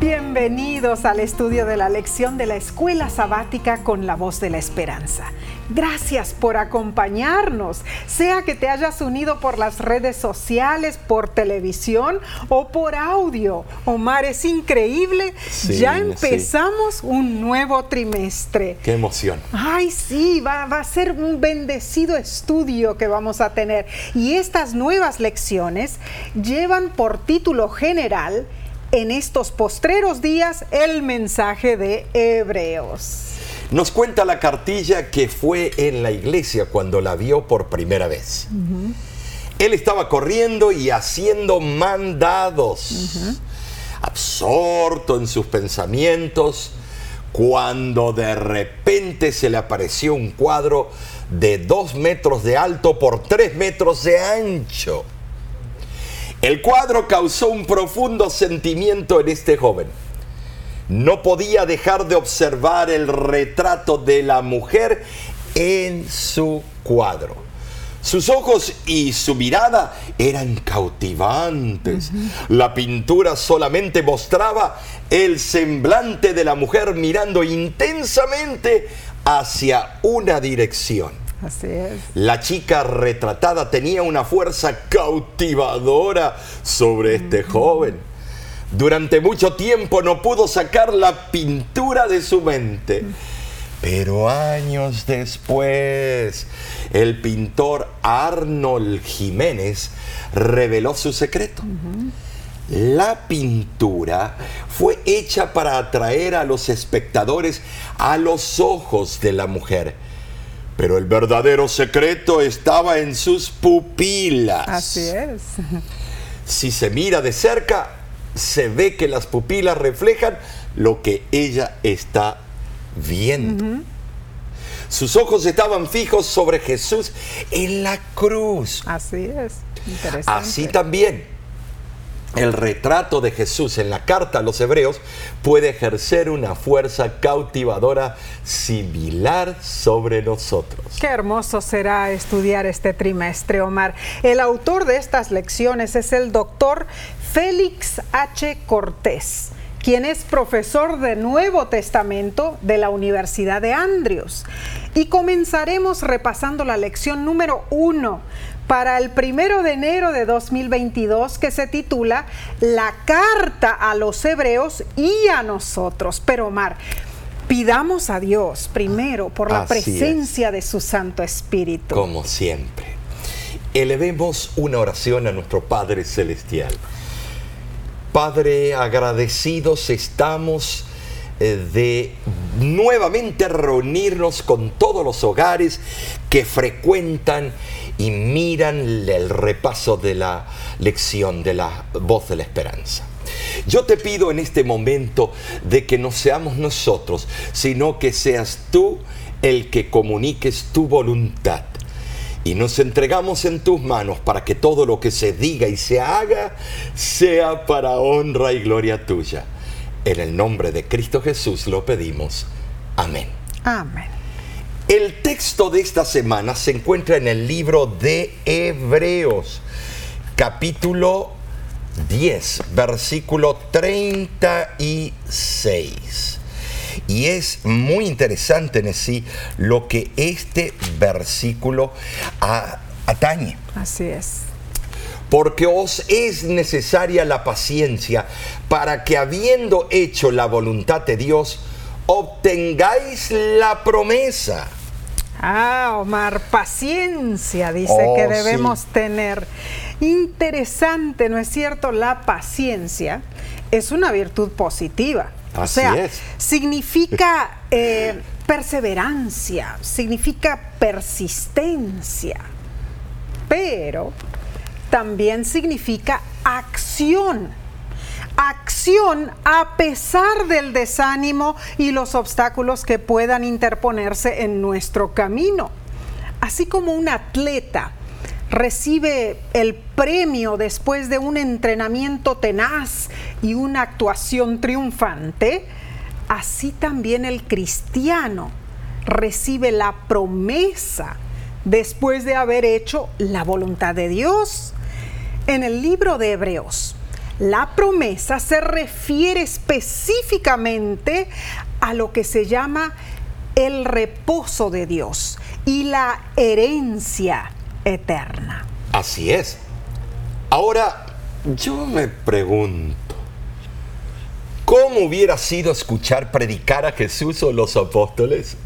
Bienvenidos al estudio de la lección de la escuela sabática con la voz de la esperanza. Gracias por acompañarnos, sea que te hayas unido por las redes sociales, por televisión o por audio. Omar, es increíble. ya empezamos un nuevo trimestre. Qué emoción. Ay, sí, va, va a ser un bendecido estudio que vamos a tener. Y estas nuevas lecciones llevan por título general en estos postreros días el mensaje de Hebreos. Nos cuenta la cartilla que fue en la iglesia cuando la vio por primera vez. Él estaba corriendo y haciendo mandados, absorto en sus pensamientos, cuando de repente se le apareció un cuadro de dos metros de alto por tres metros de ancho. El cuadro causó un profundo sentimiento en este joven. No podía dejar de observar el retrato de la mujer en su cuadro. Sus ojos y su mirada eran cautivantes. La pintura solamente mostraba el semblante de la mujer mirando intensamente hacia una dirección. Así es. La chica retratada tenía una fuerza cautivadora sobre este joven. Durante mucho tiempo no pudo sacar la pintura de su mente. Pero años después, el pintor Arnold Jiménez reveló su secreto. La pintura fue hecha para atraer a los espectadores a los ojos de la mujer pero el verdadero secreto estaba en sus pupilas. Así es. Si se mira de cerca, se ve que las pupilas reflejan lo que ella está viendo. Sus ojos estaban fijos sobre Jesús en la cruz. Así es. Interesante. Así también el retrato de Jesús en la carta a los hebreos puede ejercer una fuerza cautivadora similar sobre nosotros. Qué hermoso será estudiar este trimestre, Omar. El autor de estas lecciones es el doctor Félix H. Cortés quien es profesor de Nuevo Testamento de la Universidad de Andrews. Y comenzaremos repasando la lección número uno, para el primero de enero de 2022 que se titula La carta a los hebreos y a nosotros. Pero Omar, pidamos a Dios primero por la presencia de su Santo Espíritu. Como siempre. Elevemos una oración a nuestro Padre Celestial. Padre, agradecidos estamos eh, de nuevamente reunirnos con todos los hogares que frecuentan y miran el repaso de la lección de la voz de la esperanza. Yo te pido en este momento de que no seamos nosotros, sino que seas tú el que comuniques tu voluntad. Y nos entregamos en tus manos para que todo lo que se diga y se haga sea para honra y gloria tuya. En el nombre de Cristo Jesús lo pedimos. Amén. Amén. El texto de esta semana se encuentra en el libro de Hebreos, capítulo 10, versículo 36. Y es muy interesante en sí lo que este versículo atañe. Así es. Porque os es necesaria la paciencia para que habiendo hecho la voluntad de Dios, obtengáis la promesa. Ah, Omar, paciencia, dice que oh, debemos tener. Interesante, ¿no es cierto? La paciencia es una virtud positiva. o sea, significa eh, perseverancia, significa persistencia, pero también significa acción acción a pesar del desánimo y los obstáculos que puedan interponerse en nuestro camino. Así como un atleta recibe el premio después de un entrenamiento tenaz y una actuación triunfante, así también el cristiano recibe la promesa después de haber hecho la voluntad de Dios. En el libro de Hebreos, La promesa se refiere específicamente a lo que se llama el reposo de Dios y la herencia eterna. Así es. Ahora, yo me pregunto, ¿cómo hubiera sido escuchar predicar a Jesús o los apóstoles?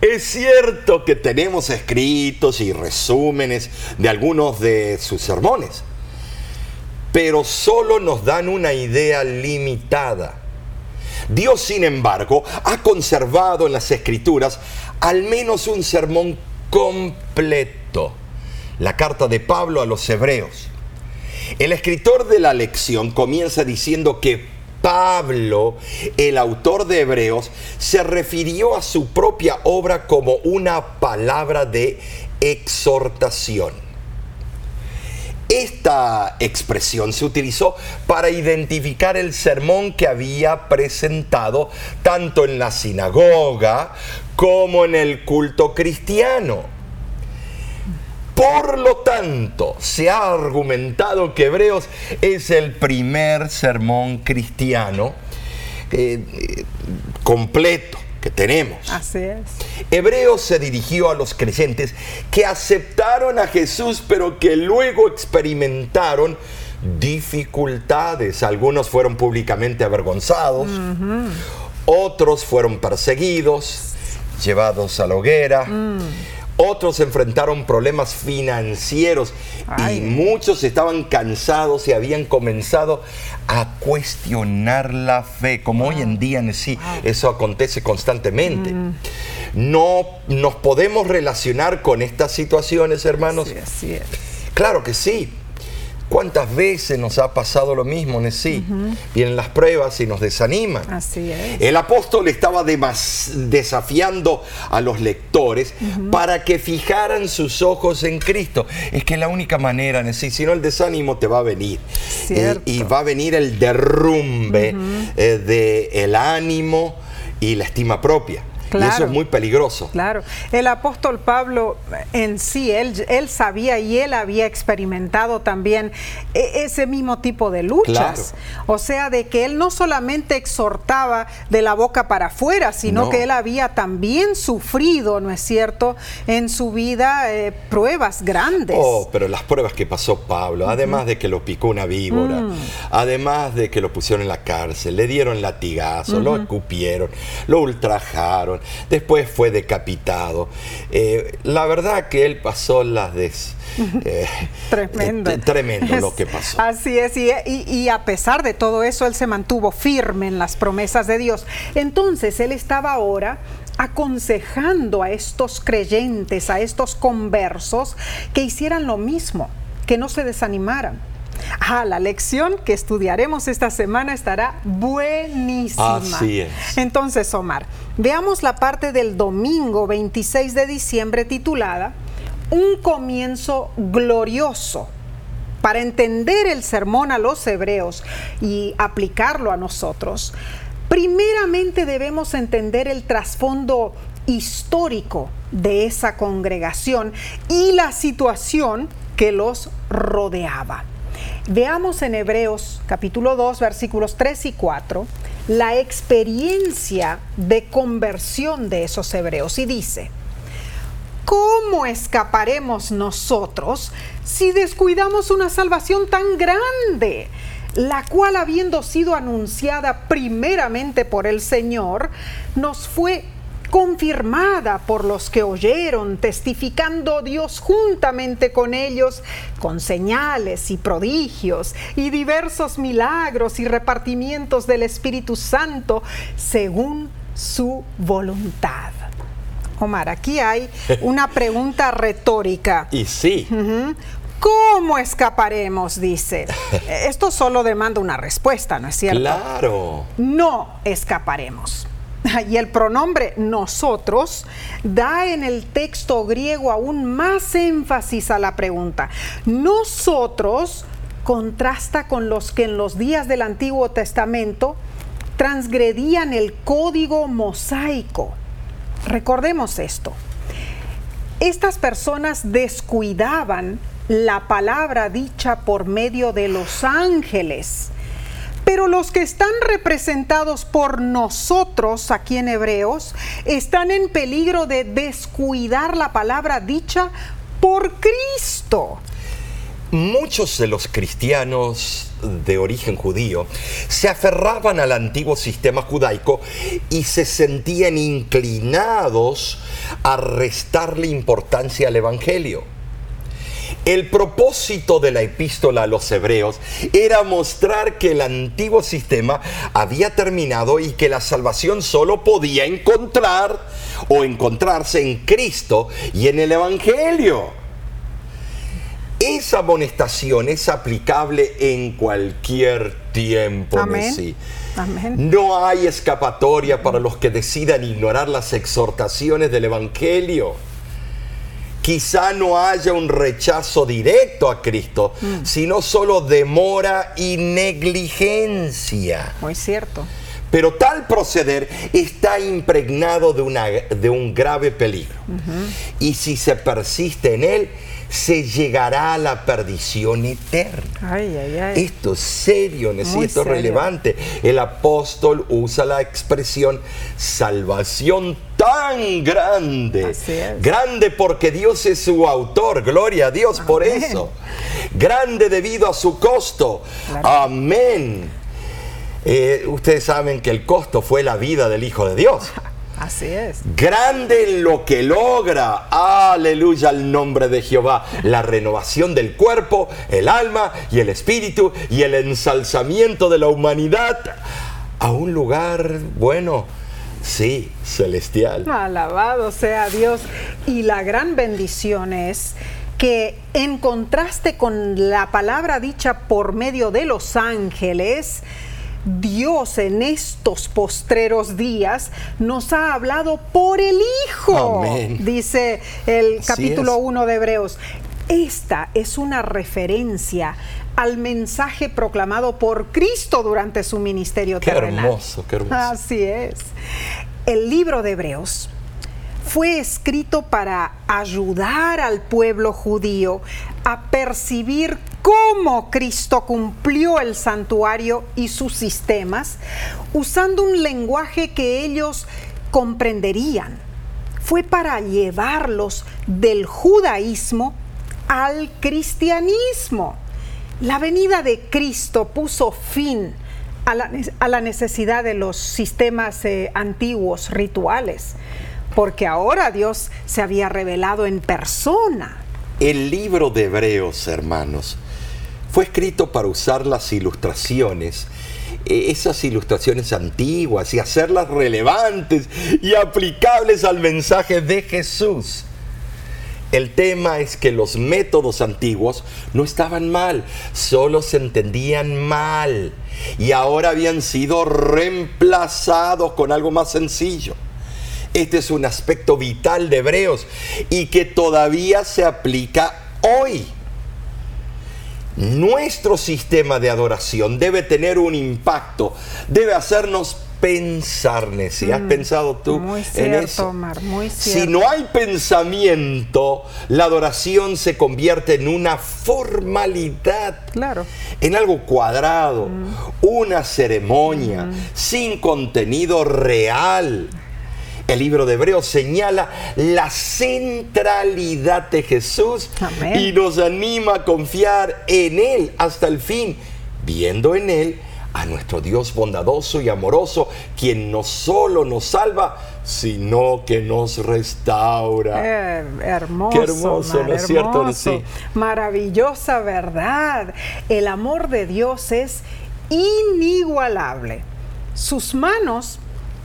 Es cierto que tenemos escritos y resúmenes de algunos de sus sermones, pero solo nos dan una idea limitada. Dios, sin embargo, ha conservado en las escrituras al menos un sermón completo, la carta de Pablo a los hebreos. El escritor de la lección comienza diciendo que Pablo, el autor de Hebreos, se refirió a su propia obra como una palabra de exhortación. Esta expresión se utilizó para identificar el sermón que había presentado tanto en la sinagoga como en el culto cristiano. Por lo tanto, se ha argumentado que Hebreos es el primer sermón cristiano eh, completo que tenemos. Así es. Hebreos se dirigió a los creyentes que aceptaron a Jesús, pero que luego experimentaron dificultades. Algunos fueron públicamente avergonzados, otros fueron perseguidos, llevados a la hoguera. Mm. Otros enfrentaron problemas financieros y muchos estaban cansados y habían comenzado a cuestionar la fe, como hoy en día en sí eso acontece constantemente. Mm. No nos podemos relacionar con estas situaciones, hermanos. Sí, así es. Claro que sí. ¿Cuántas veces nos ha pasado lo mismo, Nesí? Vienen las pruebas y nos desaniman. Así es. El apóstol estaba desafiando a los lectores para que fijaran sus ojos en Cristo. Es que la única manera, Nesí, si no el desánimo te va a venir. Eh, y va a venir el derrumbe eh, del ánimo y la estima propia. Y eso es muy peligroso. Claro. El apóstol Pablo en sí, él, él sabía y él había experimentado también e, ese mismo tipo de luchas. O sea, de que él no solamente exhortaba de la boca para afuera, sino que él había también sufrido, ¿no es cierto?, en su vida eh, pruebas grandes. Oh, pero las pruebas que pasó Pablo, además de que lo picó una víbora, mm. además de que lo pusieron en la cárcel, le dieron latigazo, lo escupieron, lo ultrajaron, después fue decapitado. Eh, la verdad que él pasó las de... Eh, tremendo. Eh, tremendo lo que pasó. Así es, y, y, a pesar de todo eso, él se mantuvo firme en las promesas de Dios. Entonces, él estaba ahora aconsejando a estos creyentes, a estos conversos, que hicieran lo mismo, que no se desanimaran Ah, la lección que estudiaremos esta semana estará buenísima. Así es. Entonces, Omar, veamos la parte del domingo 26 de diciembre titulada Un comienzo glorioso. Para entender el sermón a los hebreos y aplicarlo a nosotros, primeramente debemos entender el trasfondo histórico de esa congregación y la situación que los rodeaba. Veamos en Hebreos capítulo 2 versículos 3 y 4 la experiencia de conversión de esos hebreos y dice, ¿cómo escaparemos nosotros si descuidamos una salvación tan grande? la cual habiendo sido anunciada primeramente por el Señor, nos fue confirmada por los que oyeron, testificando Dios juntamente con ellos, con señales y prodigios y diversos milagros y repartimientos del Espíritu Santo, según su voluntad. Omar, aquí hay una pregunta retórica. Y sí. ¿Cómo escaparemos? Dice. Esto solo demanda una respuesta, ¿no es cierto? Claro. No escaparemos. y el pronombre nosotros da en el texto griego aún más énfasis a la pregunta. Nosotros contrasta con los que en los días del Antiguo Testamento transgredían el código mosaico. Recordemos esto. Estas personas descuidaban la palabra dicha por medio de los ángeles. Pero los que están representados por nosotros aquí en Hebreos están en peligro de descuidar la palabra dicha por Cristo. Muchos de los cristianos de origen judío se aferraban al antiguo sistema judaico y se sentían inclinados a restarle importancia al Evangelio. El propósito de la epístola a los hebreos era mostrar que el antiguo sistema había terminado y que la salvación solo podía encontrar o encontrarse en Cristo y en el Evangelio. Esa amonestación es aplicable en cualquier tiempo, Amén. Amén. No hay escapatoria para los que decidan ignorar las exhortaciones del Evangelio. Quizá no haya un rechazo directo a Cristo, sino solo demora y negligencia. Muy cierto. Pero tal proceder está impregnado de, una, de un grave peligro. Y si se persiste en él, se llegará a la perdición eterna. Ay, ay, ay. Esto es serio, esto es relevante. El apóstol usa la expresión salvación tan grande. Grande porque Dios es su autor. Gloria a Dios por eso. Grande debido a su costo. Claro. Amén. Eh, ustedes saben que el costo fue la vida del Hijo de Dios. Así es. Grande en lo que logra, aleluya al nombre de Jehová, la renovación del cuerpo, el alma y el espíritu y el ensalzamiento de la humanidad a un lugar, bueno, sí, celestial. Alabado sea Dios. Y la gran bendición es que en contraste con la palabra dicha por medio de los ángeles, Dios en estos postreros días nos ha hablado por el Hijo, Amén. dice el capítulo es. 1 de Hebreos. Esta es una referencia al mensaje proclamado por Cristo durante su ministerio Qué terrenal. hermoso, qué hermoso. Así es. El libro de Hebreos fue escrito para ayudar al pueblo judío a percibir cómo Cristo cumplió el santuario y sus sistemas usando un lenguaje que ellos comprenderían. Fue para llevarlos del judaísmo al cristianismo. La venida de Cristo puso fin a la, necesidad de los sistemas eh, antiguos, rituales, porque ahora Dios se había revelado en persona. El libro de Hebreos, hermanos, fue escrito para usar las ilustraciones, eh, esas ilustraciones antiguas, y hacerlas relevantes y aplicables al mensaje de Jesús. El tema es que los métodos antiguos no estaban mal, solo se entendían mal y ahora habían sido reemplazados con algo más sencillo. Este es un aspecto vital de Hebreos y que todavía se aplica hoy. Nuestro sistema de adoración debe tener un impacto, debe hacernos pensar, Nessie. ¿Has pensado tú Mm, en eso? Omar, muy Si no hay pensamiento, la adoración se convierte en una formalidad. Claro. En algo cuadrado, Mm. una ceremonia, sin contenido real. El libro de Hebreos señala la centralidad de Jesús Amén. y nos anima a confiar en Él hasta el fin, viendo en Él a nuestro Dios bondadoso y amoroso, quien no solo nos salva, sino que nos restaura. Eh, hermoso, Qué hermoso, ¿no es cierto? hermoso. Sí. Maravillosa verdad. El amor de Dios es inigualable. Sus manos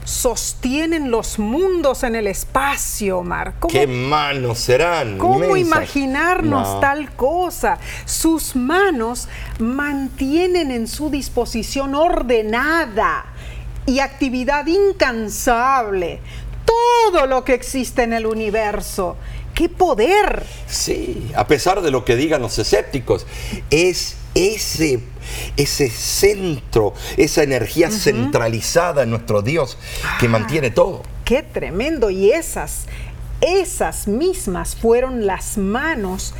sostienen los mundos en el espacio, Omar. ¿Cómo, ¿Qué manos serán? cómo inmensas? imaginarnos No. tal cosa? Sus manos mantienen en su disposición ordenada y actividad incansable todo lo que existe en el universo. ¡Qué poder! Sí, a pesar de lo que digan los escépticos, es ese, ese centro, esa energía centralizada en nuestro Dios que Ah. mantiene todo. ¡Qué tremendo! Y esas, esas mismas fueron las manos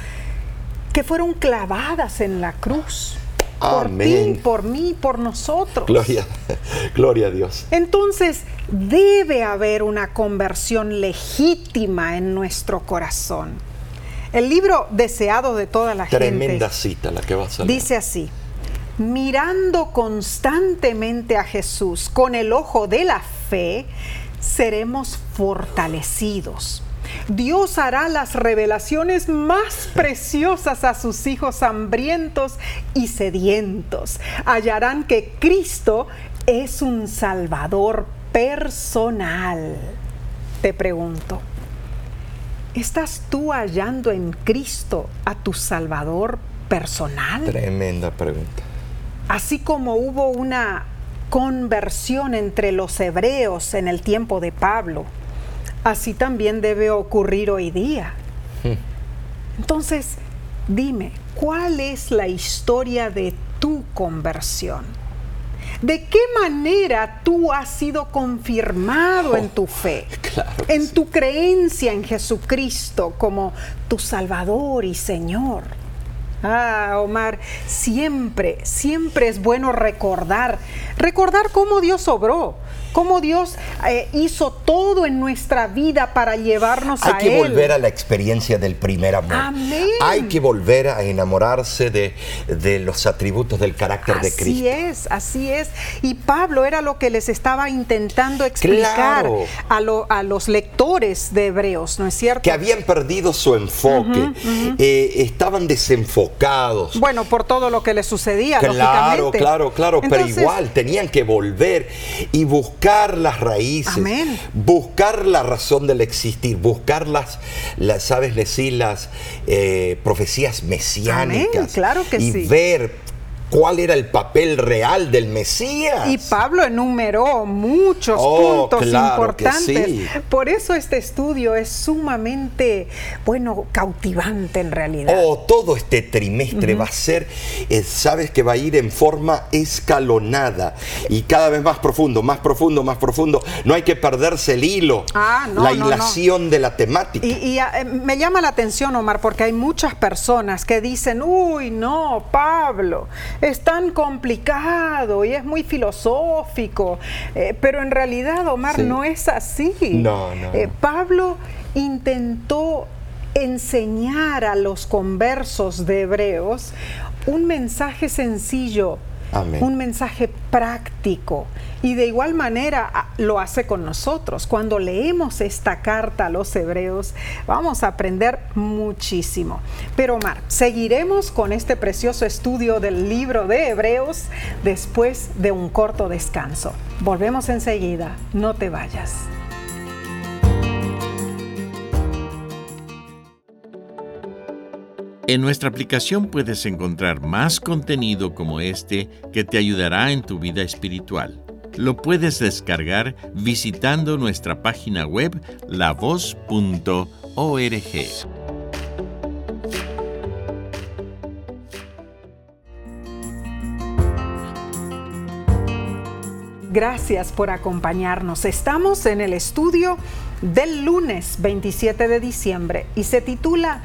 que fueron clavadas en la cruz. Amén. Por ti, por mí, por nosotros. Gloria, gloria a Dios. Entonces, debe haber una conversión legítima en nuestro corazón. El libro deseado de toda la Tremenda gente cita la que vas a leer. dice así: mirando constantemente a Jesús con el ojo de la fe, seremos fortalecidos. Dios hará las revelaciones más preciosas a sus hijos hambrientos y sedientos. Hallarán que Cristo es un Salvador personal. Te pregunto, ¿estás tú hallando en Cristo a tu Salvador personal? Tremenda pregunta. Así como hubo una conversión entre los hebreos en el tiempo de Pablo, así también debe ocurrir hoy día. Entonces, dime, ¿cuál es la historia de tu conversión? ¿De qué manera tú has sido confirmado en tu fe? Claro que en sí. tu creencia en Jesucristo como tu Salvador y Señor. Ah, Omar, siempre, siempre es bueno recordar, recordar cómo Dios obró, cómo Dios eh, hizo todo en nuestra vida para llevarnos Hay a que Él. volver a la experiencia del primer amor. Amén. Hay que volver a enamorarse de, de los atributos del carácter de Así Cristo. es, así es. Y Pablo era lo que les estaba intentando explicar Claro. a, lo- a los lectores de Hebreos, ¿no es cierto? Que habían perdido su enfoque, eh, estaban desenfocados. Bueno, por todo lo que les sucedía, Claro, lógicamente. claro, claro, pero igual tenían que volver y buscar las raíces, Amén. buscar la razón del existir, buscar las, las sabes decir, las eh, profecías mesiánicas Amén, claro que y sí. ver cuál era el papel real del Mesías. Y Pablo enumeró muchos Oh, puntos claro importantes. sí. Por eso este estudio es sumamente, bueno, cautivante en realidad. Oh, todo este trimestre va a ser, eh, sabes que va a ir en forma escalonada y cada vez más profundo, más profundo, más profundo. No hay que perderse el hilo, Ah, no, la no, no. hilación de la temática. Y, y, eh, me llama la atención, Omar, porque hay muchas personas que dicen, uy, no, Pablo, es tan complicado y es muy filosófico. Eh, pero en realidad, Omar, Sí. no es así. No, no, Eh, no. Pablo intentó enseñar a los conversos de Hebreos un mensaje sencillo, Un mensaje práctico. Y de igual manera a- lo hace con nosotros. Cuando leemos esta carta a los hebreos, vamos a aprender muchísimo. Pero Omar, seguiremos con este precioso estudio del libro de Hebreos después de un corto descanso. Volvemos enseguida, no te vayas. En nuestra aplicación puedes encontrar más contenido como este que te ayudará en tu vida espiritual. Lo puedes descargar visitando nuestra página web lavoz.org. Gracias por acompañarnos. Estamos en el estudio del lunes 27 de diciembre y se titula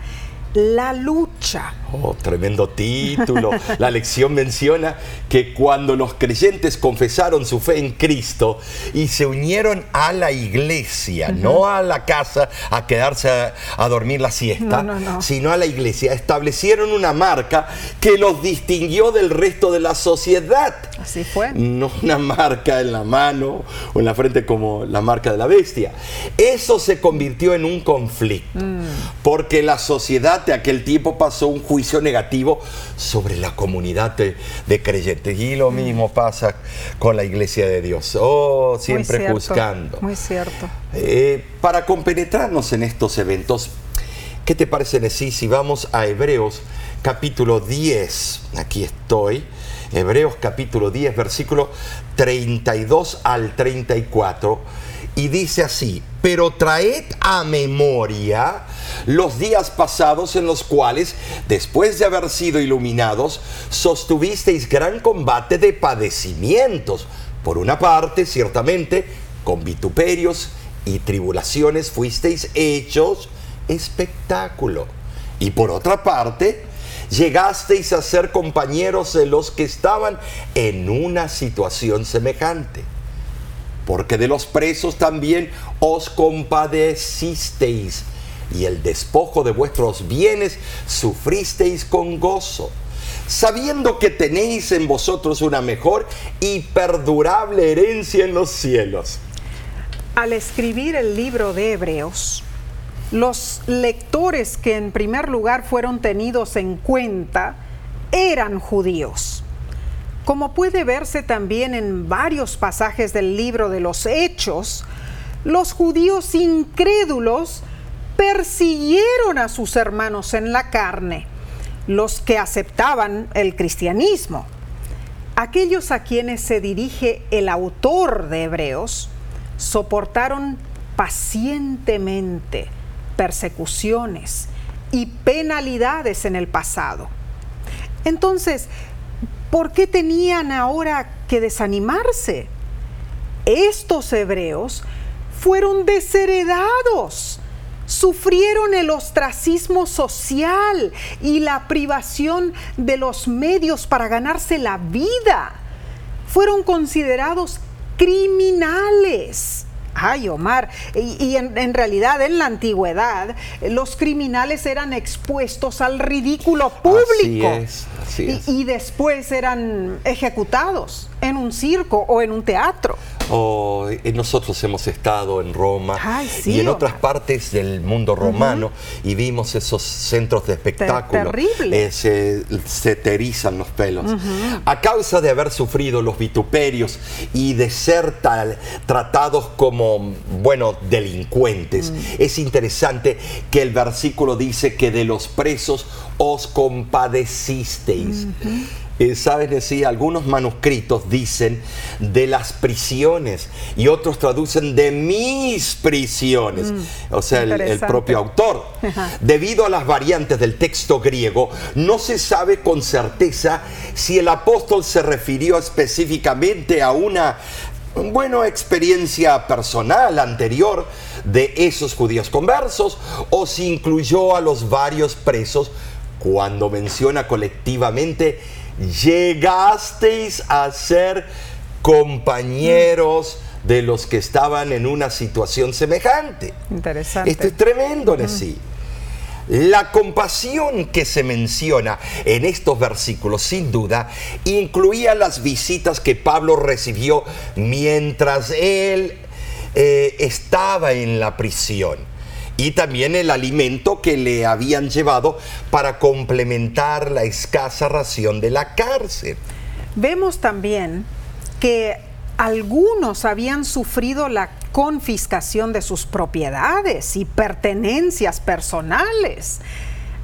La lucha. Oh, tremendo título. La lección menciona que cuando los creyentes confesaron su fe en Cristo y se unieron a la iglesia, no a la casa a quedarse a, a dormir la siesta, No, no, no. sino a la iglesia, establecieron una marca que los distinguió del resto de la sociedad. Así fue. No una marca en la mano o en la frente como la marca de la bestia. Eso se convirtió en un conflicto, porque la sociedad de aquel tiempo pasó un juicio negativo sobre la comunidad de, de creyentes. Y lo mismo pasa con la iglesia de Dios. Oh, Muy siempre cierto, juzgando. Muy cierto. Eh, para compenetrarnos en estos eventos, ¿qué te parece, Nesí, si vamos a Hebreos capítulo 10? Aquí estoy. Hebreos capítulo 10, versículo 32 al 34. Y dice así, pero traed a memoria los días pasados en los cuales, después de haber sido iluminados, sostuvisteis gran combate de padecimientos. Por una parte, ciertamente, con vituperios y tribulaciones fuisteis hechos espectáculo. Y por otra parte, llegasteis a ser compañeros de los que estaban en una situación semejante. Porque de los presos también os compadecisteis y el despojo de vuestros bienes sufristeis con gozo, sabiendo que tenéis en vosotros una mejor y perdurable herencia en los cielos. Al escribir el libro de Hebreos, los lectores que en primer lugar fueron tenidos en cuenta eran judíos. Como puede verse también en varios pasajes del libro de los Hechos, los judíos incrédulos persiguieron a sus hermanos en la carne, los que aceptaban el cristianismo. Aquellos a quienes se dirige el autor de Hebreos soportaron pacientemente persecuciones y penalidades en el pasado. Entonces, ¿por qué tenían ahora que desanimarse? Estos hebreos fueron desheredados sufrieron el ostracismo social y la privación de los medios para ganarse la vida. Fueron considerados criminales. Ay, Omar, y, en, realidad en la antigüedad los criminales eran expuestos al ridículo público. Así es, y después eran ejecutados en un circo o en un teatro. Oh, nosotros hemos estado en Roma y en otras partes del mundo romano y vimos esos centros de espectáculo. Terrible. Eh, se, se erizan los pelos. A causa de haber sufrido los vituperios y de ser tratados como, bueno, delincuentes, mm. es interesante que el versículo dice que de los presos os compadecisteis. Eh, sabes decir, algunos manuscritos dicen de las prisiones y otros traducen de mis prisiones, mm, o sea, el, propio autor. Debido a las variantes del texto griego, no se sabe con certeza si el apóstol se refirió específicamente a una bueno, experiencia personal anterior de esos judíos conversos o si incluyó a los varios presos cuando menciona colectivamente llegasteis a ser compañeros de los que estaban en una situación semejante. Interesante. Esto es tremendo, sí. La compasión que se menciona en estos versículos, sin duda, incluía las visitas que Pablo recibió mientras él eh, estaba en la prisión y también el alimento que le habían llevado para complementar la escasa ración de la cárcel. Vemos también que algunos habían sufrido la confiscación de sus propiedades y pertenencias personales.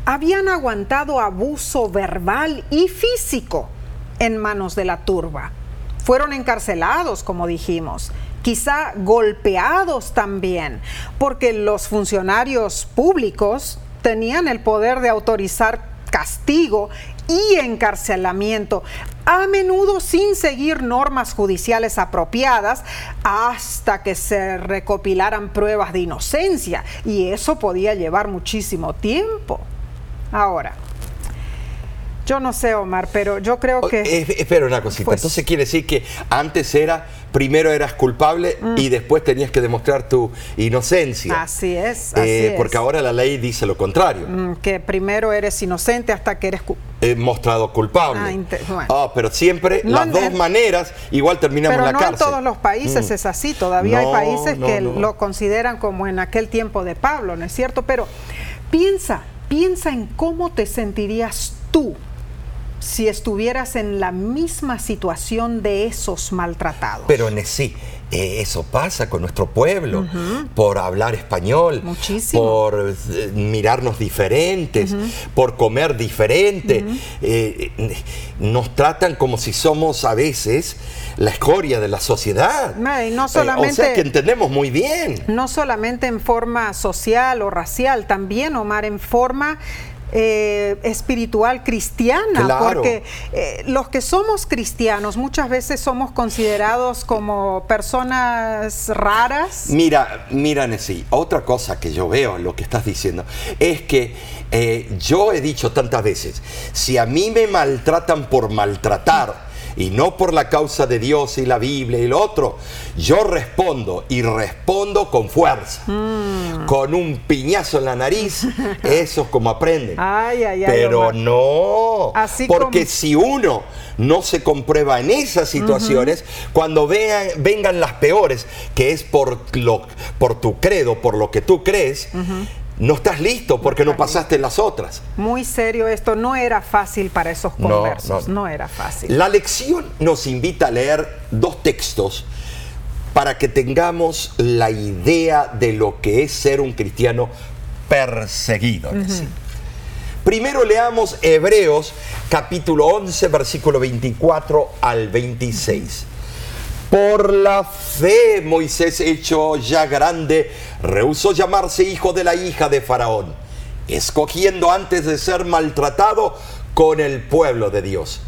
Habían aguantado abuso verbal y físico en manos de la turba. Fueron encarcelados, como dijimos, quizá golpeados también, porque los funcionarios públicos tenían el poder de autorizar castigo y encarcelamiento, a menudo sin seguir normas judiciales apropiadas hasta que se recopilaran pruebas de inocencia y eso podía llevar muchísimo tiempo. Ahora, yo no sé, Omar, pero yo creo que... Eh, espera una cosita. Pues Entonces quiere decir que antes era, primero eras culpable y mm. después tenías que demostrar tu inocencia. Así es. Eh, porque ahora la ley dice lo contrario. Mm, que primero eres inocente hasta que eres He mostrado culpable. Ah, ah pero siempre las dos maneras igual terminamos en la no cárcel. en todos los países mm. es así. Todavía hay países que lo consideran como en aquel tiempo de Pablo, ¿no es cierto? Pero piensa, piensa en cómo te sentirías tú si estuvieras en la misma situación de esos maltratados. Pero sí, eh, eso pasa con nuestro pueblo, por hablar español, por eh, mirarnos diferentes, por comer diferente. Eh, nos tratan como si somos a veces la escoria de la sociedad. no solamente, o sea que entendemos muy bien. No solamente en forma social o racial, también, Omar, en forma eh, espiritual cristiana, Claro. porque eh, los que somos cristianos muchas veces somos considerados como personas raras. Mira, mira, Nessie, otra cosa que yo veo en lo que estás diciendo es que eh, yo he dicho tantas veces, si a mí me maltratan por maltratar y no por la causa de Dios y la Biblia y lo otro, yo respondo y respondo con fuerza, Mm. con un piñazo en la nariz, eso es como aprenden. Ay, ay, ay, Pero Omar. no, Así porque como- si uno no se comprueba en esas situaciones, cuando vean, vengan las peores, que es por, lo, por tu credo, por lo que tú crees, no estás listo porque no pasaste las otras. Muy serio esto, no era fácil para esos No, conversos, no. no, era fácil. La lección nos invita a leer dos textos para que tengamos la idea de lo que es ser un cristiano perseguido. Primero leamos Hebreos capítulo 11, versículo 24 al 26. Por la fe Moisés, hecho ya grande, rehusó llamarse hijo de la hija de Faraón, escogiendo antes de ser maltratado con el pueblo de Dios,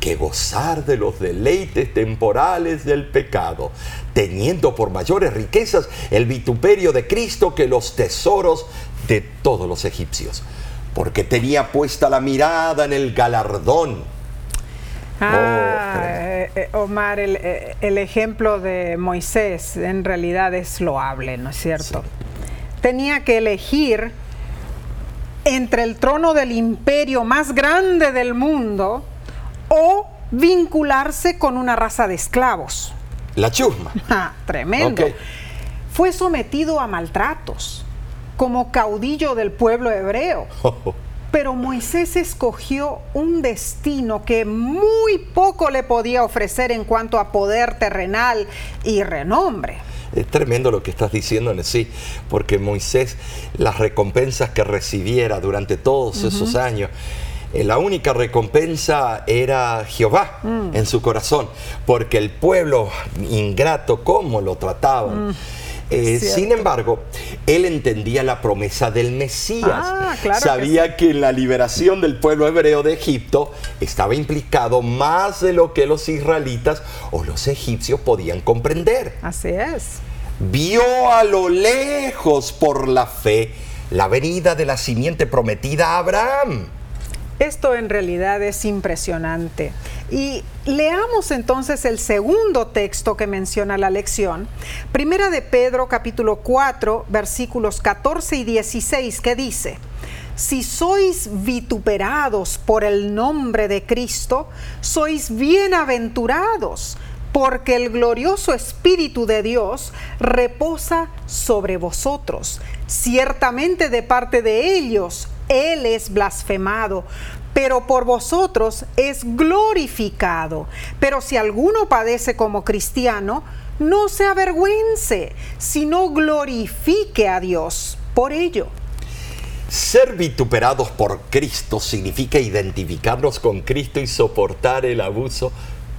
que gozar de los deleites temporales del pecado, teniendo por mayores riquezas el vituperio de Cristo que los tesoros de todos los egipcios, porque tenía puesta la mirada en el galardón. Ah, tremendo. eh, eh, Omar, el, eh, el ejemplo de Moisés en realidad es loable, ¿no es cierto? Tenía que elegir entre el trono del imperio más grande del mundo o vincularse con una raza de esclavos. La chusma. Ah, tremendo. Fue sometido a maltratos como caudillo del pueblo hebreo. Pero Moisés escogió un destino que muy poco le podía ofrecer en cuanto a poder terrenal y renombre. Es tremendo lo que estás diciendo, sí, porque Moisés, las recompensas que recibiera durante todos esos años, eh, la única recompensa era Jehová en su corazón, porque el pueblo ingrato, cómo lo trataban. Eh, sin embargo, él entendía la promesa del Mesías. Ah, claro que Sabía que en la liberación del pueblo hebreo de Egipto estaba implicado más de lo que los israelitas o los egipcios podían comprender Así es. vio a lo lejos por la fe la venida de la simiente prometida a Abraham. Esto en realidad es impresionante. Y leamos entonces el segundo texto que menciona la lección. Primera de Pedro capítulo 4 versículos 14 y 16 que dice, si sois vituperados por el nombre de Cristo, sois bienaventurados, porque el glorioso Espíritu de Dios reposa sobre vosotros. Ciertamente de parte de ellos Él es blasfemado, pero por vosotros es glorificado. Pero si alguno padece como cristiano, no se avergüence, sino glorifique a Dios por ello. Ser vituperados por Cristo significa identificarnos con Cristo y soportar el abuso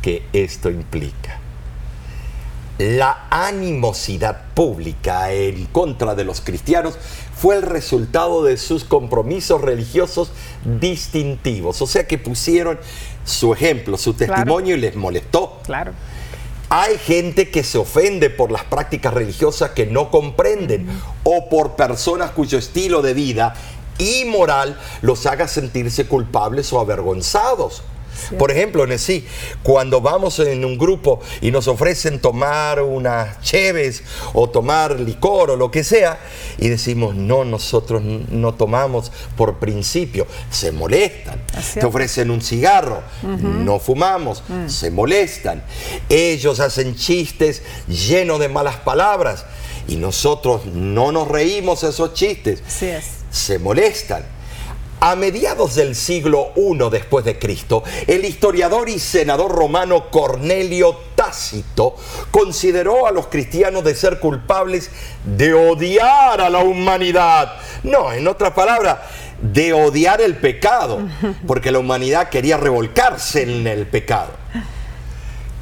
que esto implica. La animosidad pública en contra de los cristianos fue el resultado de sus compromisos religiosos distintivos. O sea que pusieron su ejemplo, su Claro. testimonio y les molestó. Claro. Hay gente que se ofende por las prácticas religiosas que no comprenden o por personas cuyo estilo de vida y moral los haga sentirse culpables o avergonzados. Por ejemplo, Nesí, cuando vamos en un grupo y nos ofrecen tomar unas cheves o tomar licor o lo que sea, y decimos, no, nosotros no tomamos por principio, se molestan. Es Te ofrecen un cigarro, no fumamos, se molestan. Ellos hacen chistes llenos de malas palabras y nosotros no nos reímos esos chistes. Así es. Se molestan. A mediados del siglo I después de Cristo, el historiador y senador romano Cornelio Tácito consideró a los cristianos de ser culpables de odiar a la humanidad. No, en otras palabras, de odiar el pecado, porque la humanidad quería revolcarse en el pecado.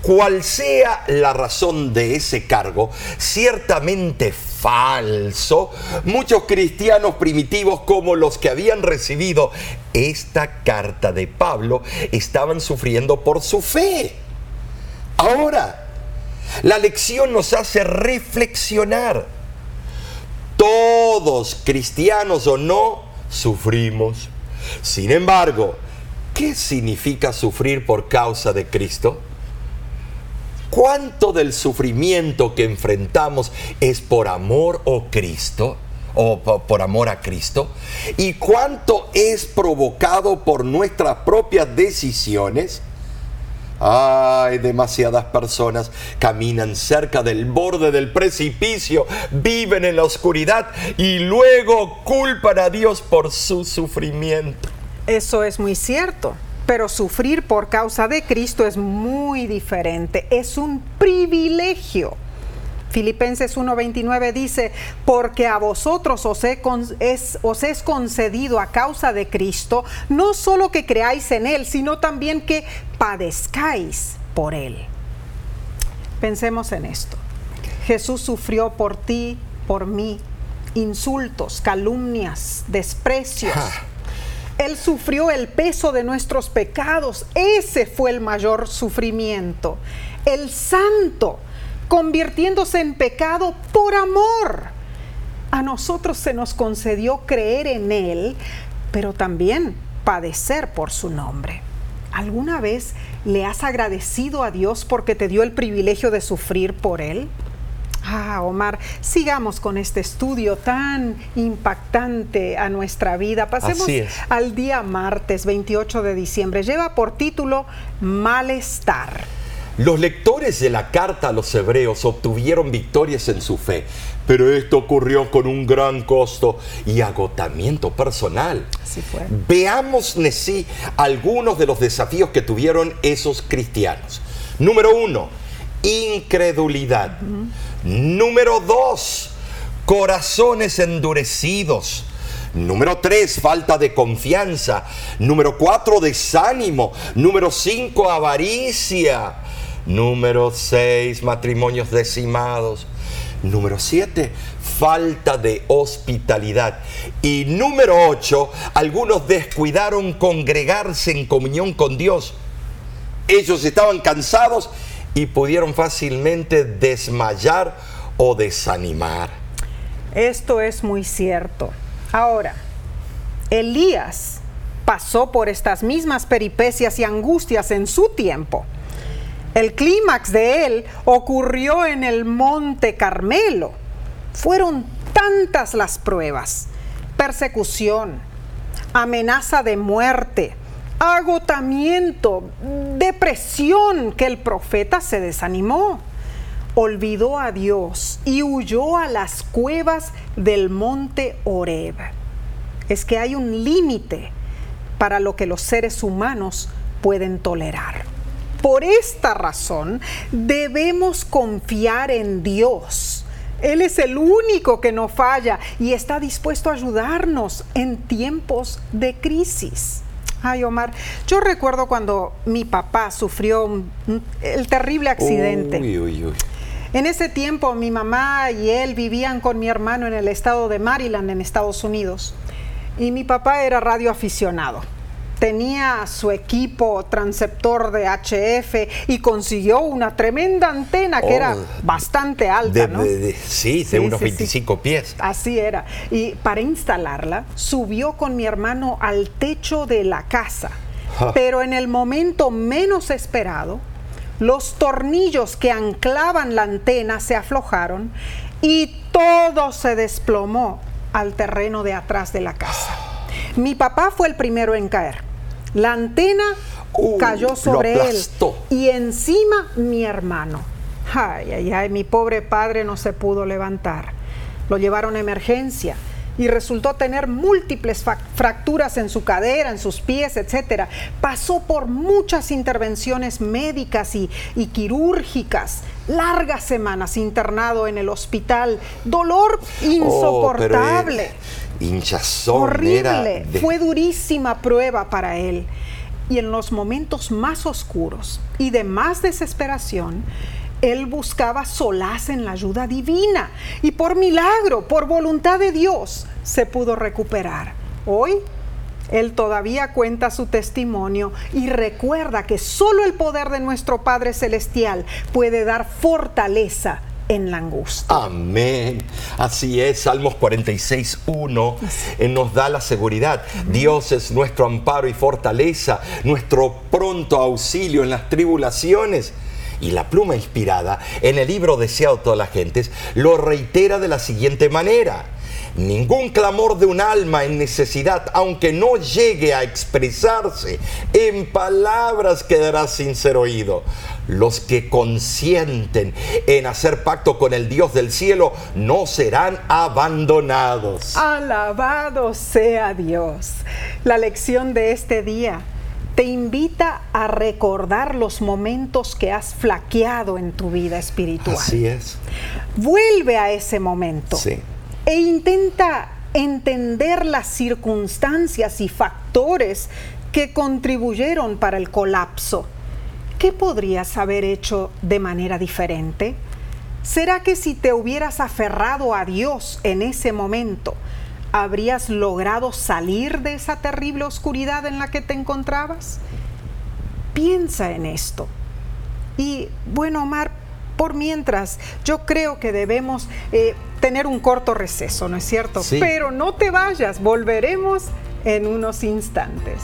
Cual sea la razón de ese cargo, ciertamente falso, muchos cristianos primitivos como los que habían recibido esta carta de Pablo estaban sufriendo por su fe. Ahora, la lección nos hace reflexionar. Todos, cristianos o no, sufrimos. Sin embargo, ¿qué significa sufrir por causa de Cristo? ¿Cuánto del sufrimiento que enfrentamos es por amor o Cristo? o por amor a Cristo y cuánto es provocado por nuestras propias decisiones. Ay, demasiadas personas caminan cerca del borde del precipicio, viven en la oscuridad y luego culpan a Dios por su sufrimiento. Eso es muy cierto pero sufrir por causa de Cristo es muy diferente, es un privilegio. Filipenses 1:29 dice, porque a vosotros os, es, concedido a causa de Cristo, no solo que creáis en Él, sino también que padezcáis por Él. Pensemos en esto. Jesús sufrió por ti, por mí, insultos, calumnias, desprecios. Él sufrió el peso de nuestros pecados. Ese fue el mayor sufrimiento. El santo convirtiéndose en pecado por amor. A nosotros se nos concedió creer en Él, pero también padecer por su nombre. ¿Alguna vez le has agradecido a Dios porque te dio el privilegio de sufrir por Él? Ah, Omar, sigamos con este estudio tan impactante a nuestra vida. Pasemos al día martes 28 de diciembre. Lleva por título Malestar. Los lectores de la carta a los hebreos obtuvieron victorias en su fe, pero esto ocurrió con un gran costo y agotamiento personal. Así fue. Veamos, Nesí, algunos de los desafíos que tuvieron esos cristianos. Número uno, incredulidad. Número dos, corazones endurecidos. Número tres, falta de confianza. Número cuatro, desánimo. Número cinco, avaricia. Número seis, matrimonios decimados. Número siete, falta de hospitalidad. Y número ocho, algunos descuidaron congregarse en comunión con Dios. Ellos estaban cansados y pudieron fácilmente desmayar o desanimar. Esto es muy cierto. Ahora, Elías pasó por estas mismas peripecias y angustias en su tiempo. El clímax de él ocurrió en el monte Carmelo. Fueron tantas las pruebas, persecución, amenaza de muerte, agotamiento, depresión, que el profeta se desanimó, olvidó a Dios y huyó a las cuevas del monte Oreb. Es que hay un límite para lo que los seres humanos pueden tolerar. Por esta razón debemos confiar en Dios. Él es el único que no falla y está dispuesto a ayudarnos en tiempos de crisis. Ay, Omar, yo recuerdo cuando mi papá sufrió el terrible accidente. En ese tiempo mi mamá y él vivían con mi hermano en el estado de Maryland, en Estados Unidos. Y mi papá era radioaficionado tenía su equipo transceptor de HF y consiguió una tremenda antena que era oh, bastante alta, ¿no? sí, de unos 25 pies. Así era. Y para instalarla, subió con mi hermano al techo de la casa. Pero en el momento menos esperado, los tornillos que anclaban la antena se aflojaron y todo se desplomó al terreno de atrás de la casa. Mi papá fue el primero en caer la antena uh, cayó sobre él y encima mi hermano. Ay, ay, ay, mi pobre padre no se pudo levantar. Lo llevaron a emergencia y resultó tener múltiples fracturas en su cadera, en sus pies, etc. Pasó por muchas intervenciones médicas y, quirúrgicas, largas semanas internado en el hospital, dolor oh, insoportable hinchazón. Horrible. Fue durísima prueba para él. y en los momentos más oscuros y de más desesperación, él buscaba solaz en la ayuda divina y por milagro, por voluntad de Dios, se pudo recuperar. Hoy él todavía cuenta su testimonio y recuerda que solo el poder de nuestro Padre Celestial puede dar fortaleza en la angustia. Amén. Así es, Salmos 46, 1 eh, nos da la seguridad. Dios es nuestro amparo y fortaleza, nuestro pronto auxilio en las tribulaciones. Y la pluma inspirada en el libro Deseado todas las gentes lo reitera de la siguiente manera. Ningún clamor de un alma en necesidad, aunque no llegue a expresarse en palabras, quedará sin ser oído. Los que consienten en hacer pacto con el Dios del cielo no serán abandonados. Alabado sea Dios. La lección de este día te invita a recordar los momentos que has flaqueado en tu vida espiritual. Así es. Vuelve a ese momento. Sí e intenta entender las circunstancias y factores que contribuyeron para el colapso. ¿Qué podrías haber hecho de manera diferente? ¿Será que si te hubieras aferrado a Dios en ese momento, habrías logrado salir de esa terrible oscuridad en la que te encontrabas? Piensa en esto. Y bueno, Omar, por mientras, yo creo que debemos eh, tener un corto receso, ¿no es cierto? Pero no te vayas, volveremos en unos instantes.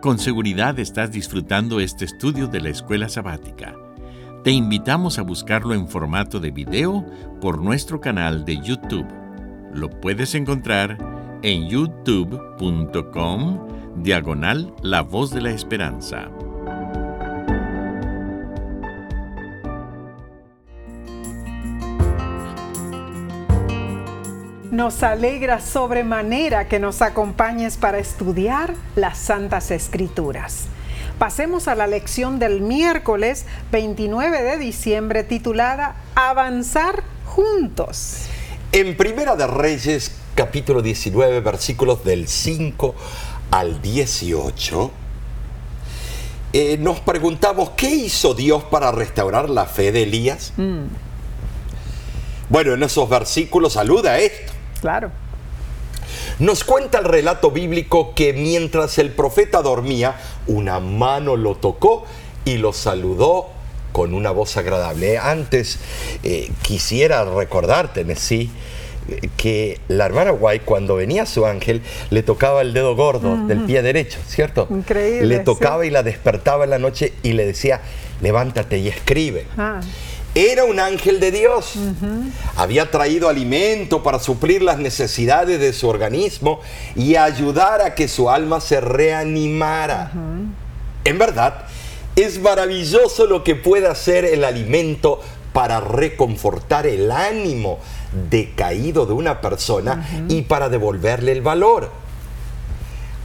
Con seguridad estás disfrutando este estudio de la escuela sabática. Te invitamos a buscarlo en formato de video por nuestro canal de YouTube. Lo puedes encontrar en youtube.com diagonal La Voz de la Esperanza. Nos alegra sobremanera que nos acompañes para estudiar las Santas Escrituras. Pasemos a la lección del miércoles 29 de diciembre titulada Avanzar juntos. En Primera de Reyes, capítulo 19, versículos del 5 al 18, eh, nos preguntamos, ¿qué hizo Dios para restaurar la fe de Elías? Mm. Bueno, en esos versículos saluda esto. Claro. Nos cuenta el relato bíblico que mientras el profeta dormía, una mano lo tocó y lo saludó con una voz agradable. Antes eh, quisiera recordarte, sí que la hermana White cuando venía su ángel le tocaba el dedo gordo del pie derecho, ¿cierto? Increíble. Le tocaba y la despertaba en la noche y le decía, levántate y escribe. Ah. Era un ángel de Dios. Había traído alimento para suplir las necesidades de su organismo y ayudar a que su alma se reanimara. En verdad, es maravilloso lo que puede hacer el alimento para reconfortar el ánimo decaído de una persona y para devolverle el valor.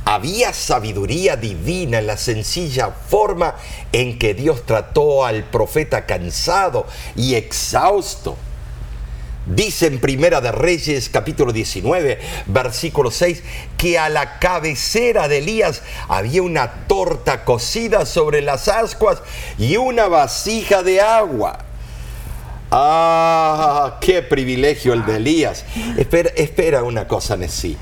Había sabiduría divina en la sencilla forma en que Dios trató al profeta cansado y exhausto. Dice en Primera de Reyes capítulo 19, versículo 6, que a la cabecera de Elías había una torta cocida sobre las ascuas y una vasija de agua. Ah, qué privilegio el de Elías. Espera, espera una cosa, Nessie.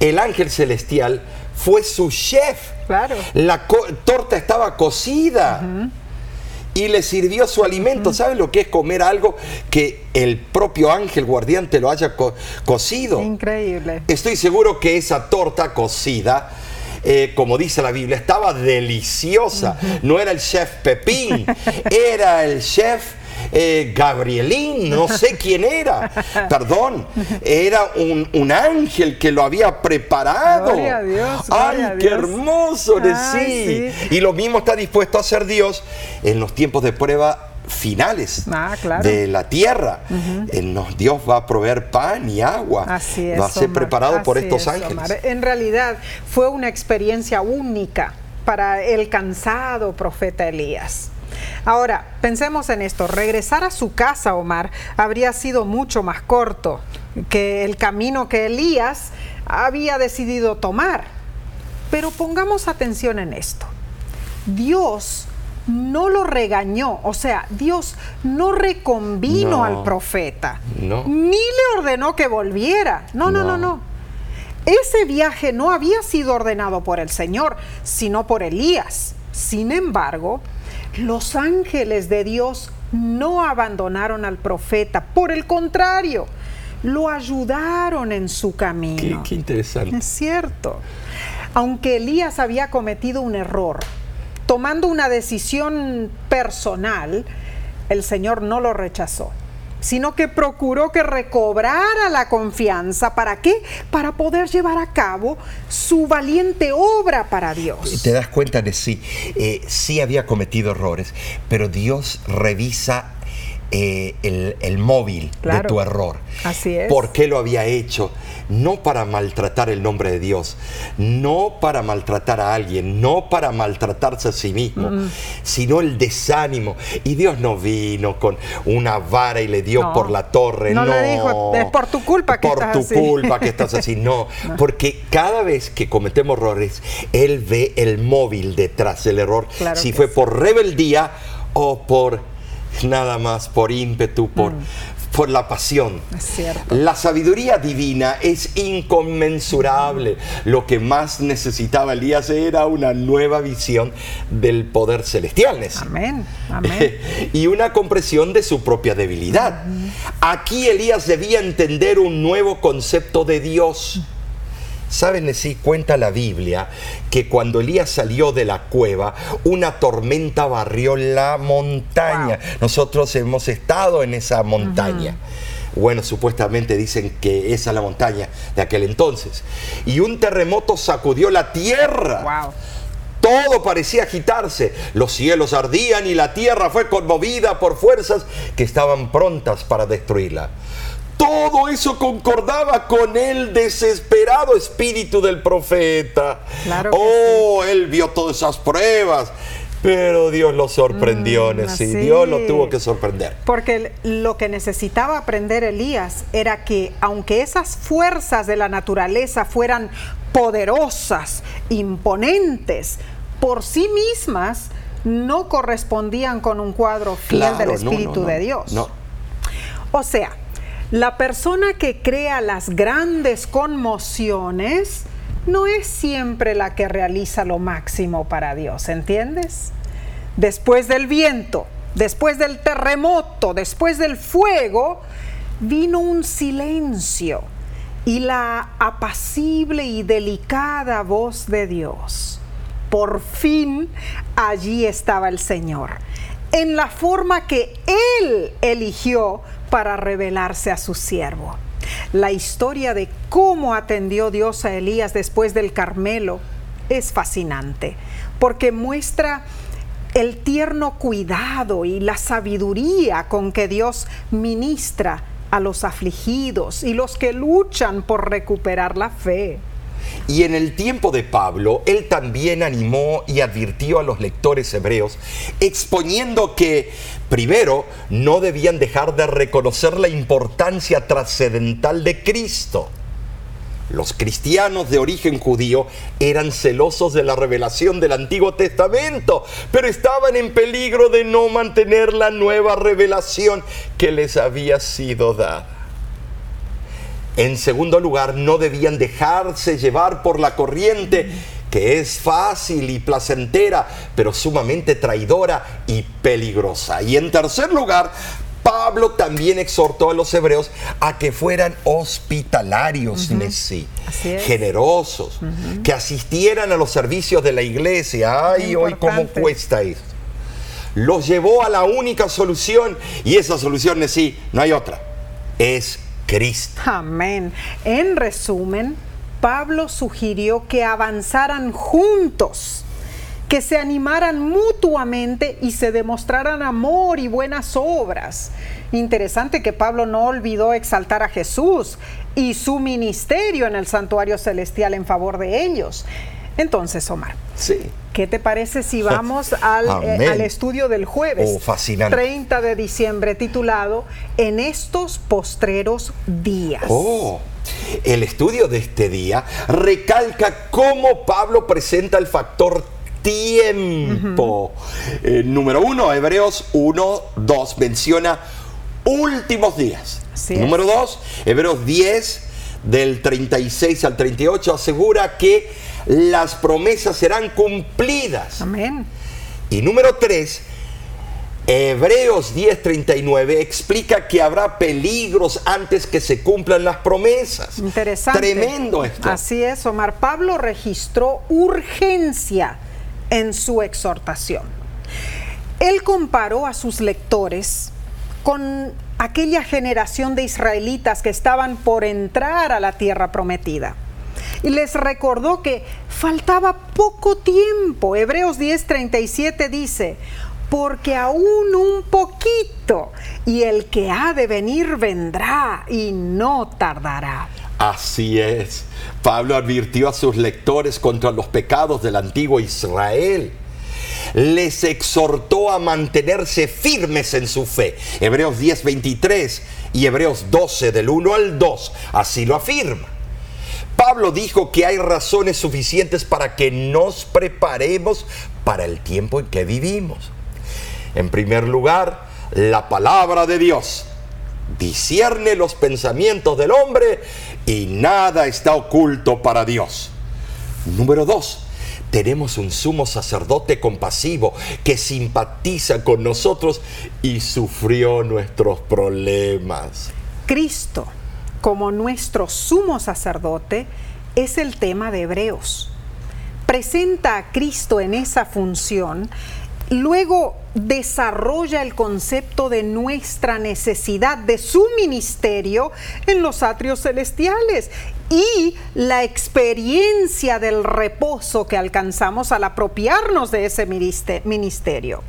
El ángel celestial fue su chef. Claro. La torta estaba cocida. Y le sirvió su alimento. ¿Saben lo que es comer algo que el propio ángel guardián te lo haya cocido? Increíble. Estoy seguro que esa torta cocida eh, como dice la Biblia, estaba deliciosa. No era el chef Pepín, era el chef eh, Gabrielín, no sé quién era, perdón, era un, ángel que lo había preparado. Ay, qué hermoso, sí. Y lo mismo está dispuesto a hacer Dios en los tiempos de prueba finales ah, de la tierra. Dios va a proveer pan y agua. Así es, va a ser preparado por estos ángeles. En realidad fue una experiencia única para el cansado profeta Elías. Ahora, pensemos en esto. Regresar a su casa, Omar, habría sido mucho más corto que el camino que Elías había decidido tomar. Pero pongamos atención en esto. Dios no lo regañó, o sea, Dios no reconvino No. al profeta, No. ni le ordenó que volviera. No, no, no, No. no. Ese viaje no había sido ordenado por el Señor, sino por Elías. Sin embargo, los ángeles de Dios no abandonaron al profeta, por el contrario, lo ayudaron en su Qué, camino. qué interesante. Es cierto. Aunque Elías había cometido un error, tomando una decisión personal, el Señor no lo rechazó, sino que procuró que recobrara la confianza. ¿Para qué? Para poder llevar a cabo su valiente obra para Dios. Te das cuenta de sí, eh, sí había cometido errores, pero Dios revisa eh, el, el móvil de tu error. Así es. ¿Por qué lo había hecho? No para maltratar el nombre de Dios, no para maltratar a alguien, no para maltratarse a sí mismo, Mm. sino el desánimo. Y Dios no vino con una vara y le dio No. por la torre. No No, le dijo, "Es por tu culpa que por estás tu así". culpa que estás así. No, porque cada vez que cometemos errores, Él ve el móvil detrás del error. Claro si fue sí. por rebeldía o por nada más, por ímpetu, por, por la pasión. Mm. La sabiduría divina es inconmensurable. Lo que más necesitaba Elías era una nueva visión del poder celestial. Amén, amén. y una comprensión de su propia debilidad. Aquí Elías debía entender un nuevo concepto de Dios. Saben, sí, cuenta la Biblia que cuando Elías salió de la cueva, una tormenta barrió la montaña. Nosotros hemos estado en esa montaña. Bueno, supuestamente dicen que esa es la montaña de aquel entonces. Y un terremoto sacudió la tierra. Wow. Todo parecía agitarse, los cielos ardían y la tierra fue conmovida por fuerzas que estaban prontas para destruirla. Todo eso concordaba con el desesperado espíritu del profeta. Claro que oh, él vio todas esas pruebas, pero Dios lo sorprendió, Mm, así. Dios lo tuvo que sorprender. Porque lo que necesitaba aprender Elías era que aunque esas fuerzas de la naturaleza fueran poderosas, imponentes, por sí mismas no correspondían con un cuadro fiel Claro, del no, Espíritu no, no, de Dios. No, O sea, la persona que crea las grandes conmociones no es siempre la que realiza lo máximo para Dios, ¿entiendes? Después del viento, después del terremoto, después del fuego, vino un silencio y la apacible y delicada voz de Dios. Por fin allí estaba el Señor, en la forma que Él eligió para revelarse a su siervo. La historia de cómo atendió Dios a Elías después del Carmelo es fascinante, porque muestra el tierno cuidado y la sabiduría con que Dios ministra a los afligidos y los que luchan por recuperar la fe. Y en el tiempo de Pablo, él también animó y advirtió a los lectores hebreos, exponiendo que, primero, no debían dejar de reconocer la importancia trascendental de Cristo. Los cristianos de origen judío eran celosos de la revelación del Antiguo Testamento, pero estaban en peligro de no mantener la nueva revelación que les había sido dada. En segundo lugar, no debían dejarse llevar por la corriente que es fácil y placentera, pero sumamente traidora y peligrosa. Y en tercer lugar, Pablo también exhortó a los hebreos a que fueran hospitalarios, es. generosos, que asistieran a los servicios de la iglesia. Ay, hoy cómo cuesta esto. Los llevó a la única solución y esa solución, Nessie, no hay otra, es Cristo. Amén. En resumen, Pablo sugirió que avanzaran juntos, que se animaran mutuamente y se demostraran amor y buenas obras. Interesante que Pablo no olvidó exaltar a Jesús y su ministerio en el santuario celestial en favor de ellos. Entonces, Omar, Sí. ¿Qué te parece si vamos al, eh, al estudio del jueves? Oh, fascinante. 30 de diciembre, titulado En estos postreros días. Oh, el estudio de este día recalca cómo Pablo presenta el factor tiempo. Eh, número uno, Hebreos 1, 2 menciona últimos días. Así es. número dos, Hebreos 10, del 36 al 38, asegura que las promesas serán cumplidas. Amén. Y número 3, Hebreos 10:39 explica que habrá peligros antes que se cumplan las promesas. Interesante. Tremendo esto. Así es, Omar. Pablo registró urgencia en su exhortación. Él comparó a sus lectores con aquella generación de israelitas que estaban por entrar a la tierra prometida. Y les recordó que faltaba poco tiempo. Hebreos 10:37 dice, porque aún un poquito, y el que ha de venir vendrá y no tardará. Así es. Pablo advirtió a sus lectores contra los pecados del antiguo Israel. Les exhortó a mantenerse firmes en su fe. Hebreos 10:23 y Hebreos 12 del 1 al 2 así lo afirma. Pablo dijo que hay razones suficientes para que nos preparemos para el tiempo en que vivimos. En primer lugar, la palabra de Dios discierne los pensamientos del hombre y nada está oculto para Dios. Número dos, tenemos un sumo sacerdote compasivo que simpatiza con nosotros y sufrió nuestros problemas. Cristo, como nuestro sumo sacerdote, es el tema de Hebreos. Presenta a Cristo en esa función, luego desarrolla el concepto de nuestra necesidad de su ministerio en los atrios celestiales y la experiencia del reposo que alcanzamos al apropiarnos de ese ministe- ministerio.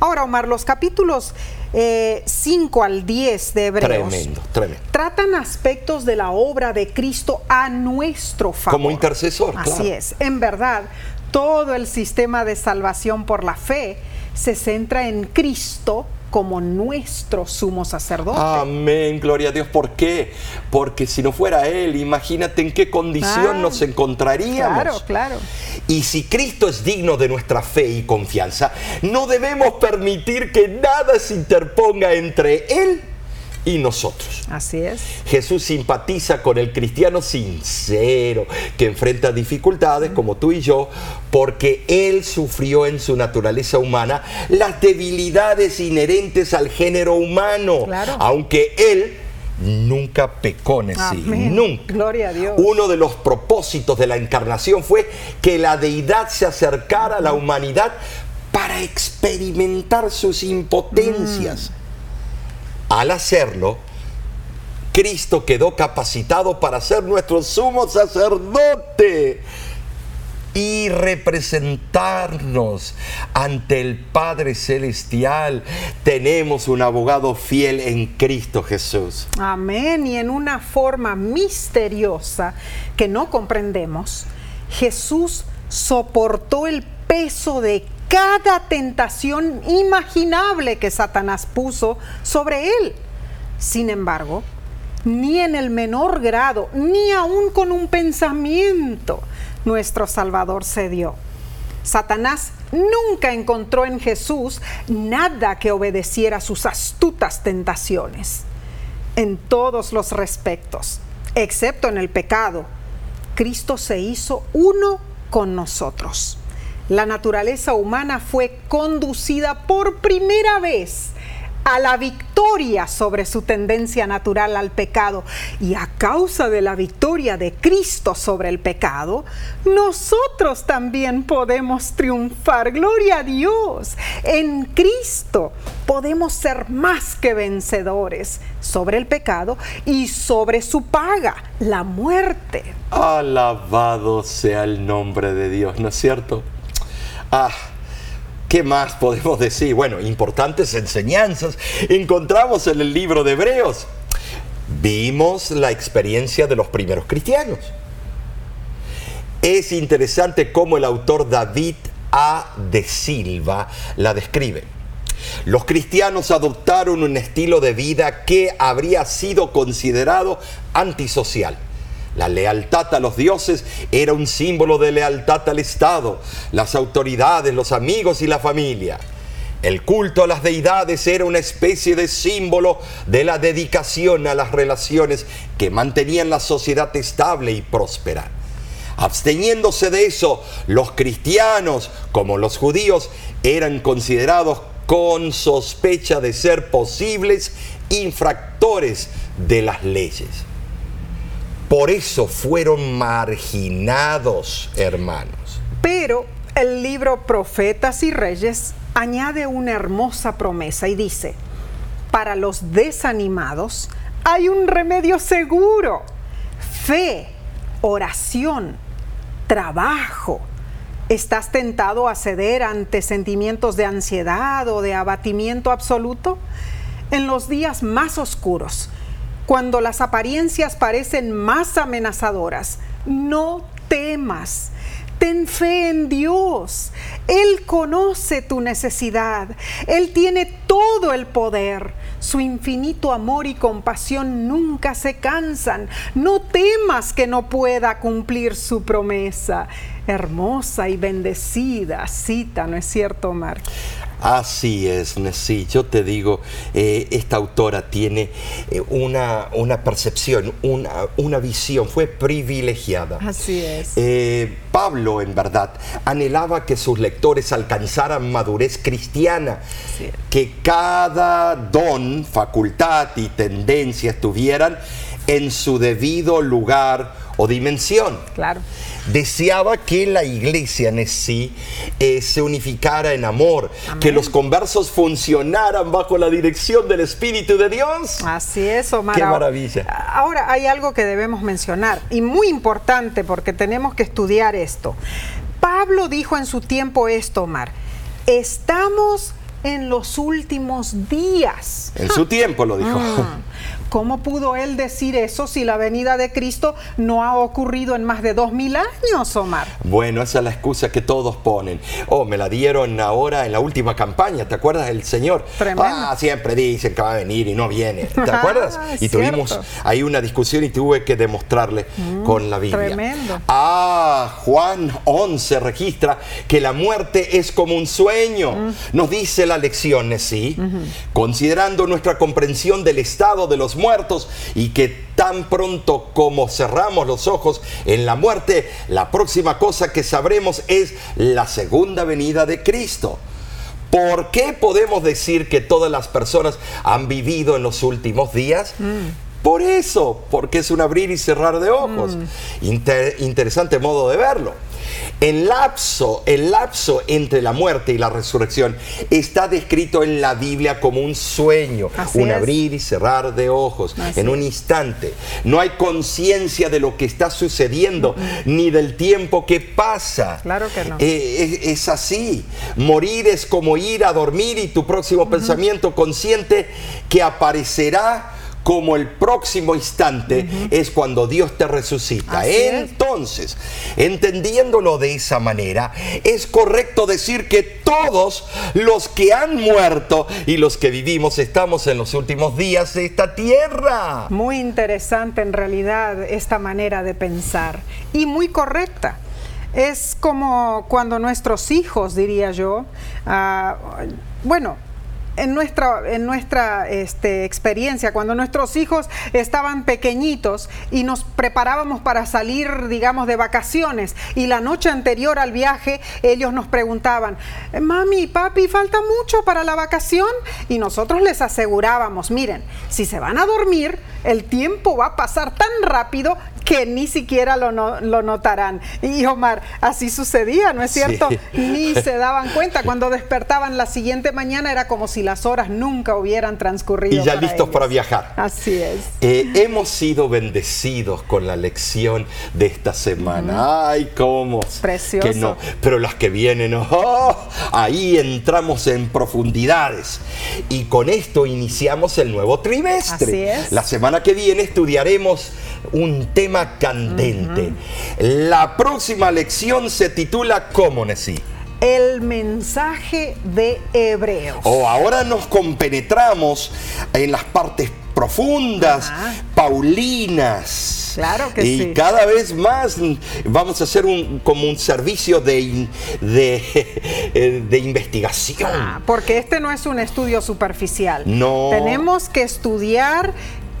Ahora, Omar, los capítulos 5 al 10 de Hebreos Tremendo, tremendo. tratan aspectos de la obra de Cristo a nuestro favor. Como intercesor, Así claro. es. En verdad, todo el sistema de salvación por la fe se centra en Cristo como nuestro sumo sacerdote. Amén, gloria a Dios. ¿Por qué? Porque si no fuera Él, imagínate en qué condición Ah, nos encontraríamos. Claro, claro. Y si Cristo es digno de nuestra fe y confianza, no debemos permitir que nada se interponga entre Él y nosotros. Así es. Jesús simpatiza con el cristiano sincero que enfrenta dificultades como tú y yo, porque Él sufrió en su naturaleza humana las debilidades inherentes al género humano, Claro. aunque Él nunca pecó en sí, nunca. Gloria a Dios. Uno de los propósitos de la encarnación fue que la deidad se acercara a la humanidad para experimentar sus impotencias. Al hacerlo, Cristo quedó capacitado para ser nuestro sumo sacerdote y representarnos ante el Padre Celestial. Tenemos un abogado fiel en Cristo Jesús. Amén. Y en una forma misteriosa que no comprendemos, Jesús soportó el peso de cada tentación imaginable que Satanás puso sobre él. Sin embargo, ni en el menor grado, ni aun con un pensamiento, nuestro Salvador cedió. Satanás nunca encontró en Jesús nada que obedeciera sus astutas tentaciones. En todos los respectos, excepto en el pecado, Cristo se hizo uno con nosotros. La naturaleza humana fue conducida por primera vez a la victoria sobre su tendencia natural al pecado. Y a causa de la victoria de Cristo sobre el pecado, nosotros también podemos triunfar. Gloria a Dios. En Cristo podemos ser más que vencedores sobre el pecado y sobre su paga, la muerte. Alabado sea el nombre de Dios, ¿no es cierto? Ah, ¿qué más podemos decir? Bueno, importantes enseñanzas encontramos en el libro de Hebreos. Vimos la experiencia de los primeros cristianos. Es interesante cómo el autor David A. de Silva la describe. Los cristianos adoptaron un estilo de vida que habría sido considerado antisocial. La lealtad a los dioses era un símbolo de lealtad al Estado, las autoridades, los amigos y la familia. El culto a las deidades era una especie de símbolo de la dedicación a las relaciones que mantenían la sociedad estable y próspera. Absteniéndose de eso, los cristianos, como los judíos, eran considerados con sospecha de ser posibles infractores de las leyes. Por eso fueron marginados, hermanos. Pero el libro Profetas y Reyes añade una hermosa promesa y dice, para los desanimados hay un remedio seguro, fe, oración, trabajo. ¿Estás tentado a ceder ante sentimientos de ansiedad o de abatimiento absoluto? En los días más oscuros, cuando las apariencias parecen más amenazadoras, no temas ten fe en Dios. Él conoce tu necesidad. Él tiene todo el poder. Su infinito amor y compasión nunca se cansan. No temas que no pueda cumplir su promesa. Hermosa y bendecida cita, ¿no es cierto, Mark? Así es, sí, yo te digo, eh, esta autora tiene eh, una, una, percepción, una, una, visión, fue privilegiada. Así es. Eh, Pablo, en verdad, anhelaba que sus lectores alcanzaran madurez cristiana, que cada don, facultad y tendencia estuvieran en su debido lugar o dimensión. Claro. Deseaba que la iglesia en sí eh, se unificara en amor, que los conversos funcionaran bajo la dirección del Espíritu de Dios. Así es, Omar. Qué maravilla. Ahora hay algo que debemos mencionar y muy importante porque tenemos que estudiar esto. Pablo dijo en su tiempo esto, Omar. Estamos en los últimos días. En su tiempo lo dijo. Mm. ¿Cómo pudo él decir eso si la venida de Cristo no ha ocurrido en más de dos mil años, Omar? Bueno, esa es la excusa que todos ponen. Oh, me la dieron ahora en la última campaña, ¿te acuerdas del Señor? Tremendo. Ah, siempre dicen que va a venir y no viene, ¿te acuerdas? Ah, y tuvimos cierto. ahí una discusión y tuve que demostrarle con la Biblia. tremendo. Ah, Juan 11 registra que la muerte es como un sueño. Nos dice la lección, ¿sí? Considerando nuestra comprensión del estado de los muertos y que tan pronto como cerramos los ojos en la muerte, la próxima cosa que sabremos es la segunda venida de Cristo. ¿Por qué podemos decir que todas las personas han vivido en los últimos días? Por eso, porque es un abrir y cerrar de ojos. Inter- interesante modo de verlo. El lapso, el lapso entre la muerte y la resurrección está descrito en la Biblia como un sueño, Así un es. abrir y cerrar de ojos, Así en un instante. No hay conciencia de lo que está sucediendo, ni del tiempo que pasa. Claro que no. Eh, es, es así. Morir es como ir a dormir y tu próximo pensamiento consciente que aparecerá como el próximo instante es cuando Dios te resucita. Así es. Entonces, entendiéndolo de esa manera, es correcto decir que todos los que han muerto y los que vivimos estamos en los últimos días de esta tierra. Muy interesante en realidad esta manera de pensar y muy correcta. Es como cuando nuestros hijos, diría yo, ah, bueno, en nuestra, en nuestra este, experiencia, cuando nuestros hijos estaban pequeñitos y nos preparábamos para salir, digamos, de vacaciones, y la noche anterior al viaje, ellos nos preguntaban, mami, papi, falta mucho para la vacación, y nosotros les asegurábamos, miren, si se van a dormir, el tiempo va a pasar tan rápido que ni siquiera lo, no- lo notarán. Y Omar, así sucedía, ¿no es cierto? Sí. Ni se daban cuenta. Cuando despertaban la siguiente mañana era como si las horas nunca hubieran transcurrido. Y ya para listos ellos. para viajar. Así es. Eh, hemos sido bendecidos con la lección de esta semana. Ay, cómo. Precioso. Que no. Pero las que vienen, oh, ahí entramos en profundidades. Y con esto iniciamos el nuevo trimestre. Así es. La semana que viene estudiaremos un tema candente. La próxima lección se titula ¿Cómo, Nesí? el mensaje de Hebreos. O ahora nos compenetramos en las partes profundas, Ajá. paulinas. Claro que y sí. cada vez más vamos a hacer un, como un servicio de, de, de investigación. Ah, porque este no es un estudio superficial. No. Tenemos que estudiar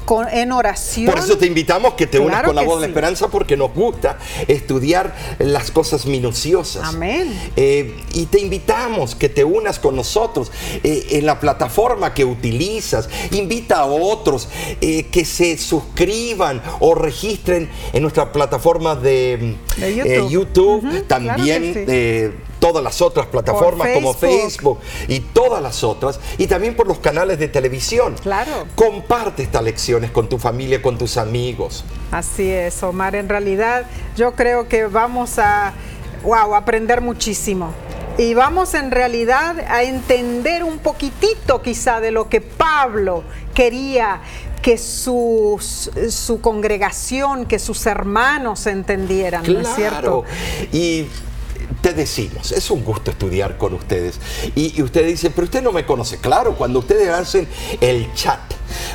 con- en oración. Por eso te invitamos que te unas con la voz de la esperanza porque nos gusta estudiar las cosas minuciosas. Amén. Eh, y te invitamos que te unas con nosotros eh, en la plataforma que utilizas. Invita a otros eh, que se suscriban o registren en nuestra plataforma de, De YouTube. También claro todas las otras plataformas como Facebook. Y todas las otras. Y también por los canales de televisión. Claro. Comparte estas lecciones con tu familia, con tus amigos. Así es, Omar. En realidad, yo creo que vamos a, wow, aprender muchísimo. Y vamos en realidad a entender un poquitito quizá de lo que Pablo quería que sus- su congregación, que sus hermanos entendieran, ¿no es cierto? Y te decimos, es un gusto estudiar con ustedes. Y, y usted dice, pero usted no me conoce. Claro, cuando ustedes hacen el chat,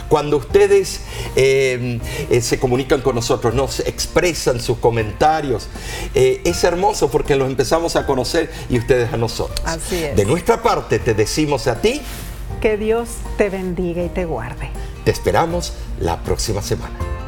cuando ustedes eh, eh, se comunican con nosotros, nos expresan sus comentarios, eh, es hermoso porque los empezamos a conocer y ustedes a nosotros. Así es. De nuestra parte, te decimos a ti, Que Dios te bendiga y te guarde. te esperamos la próxima semana.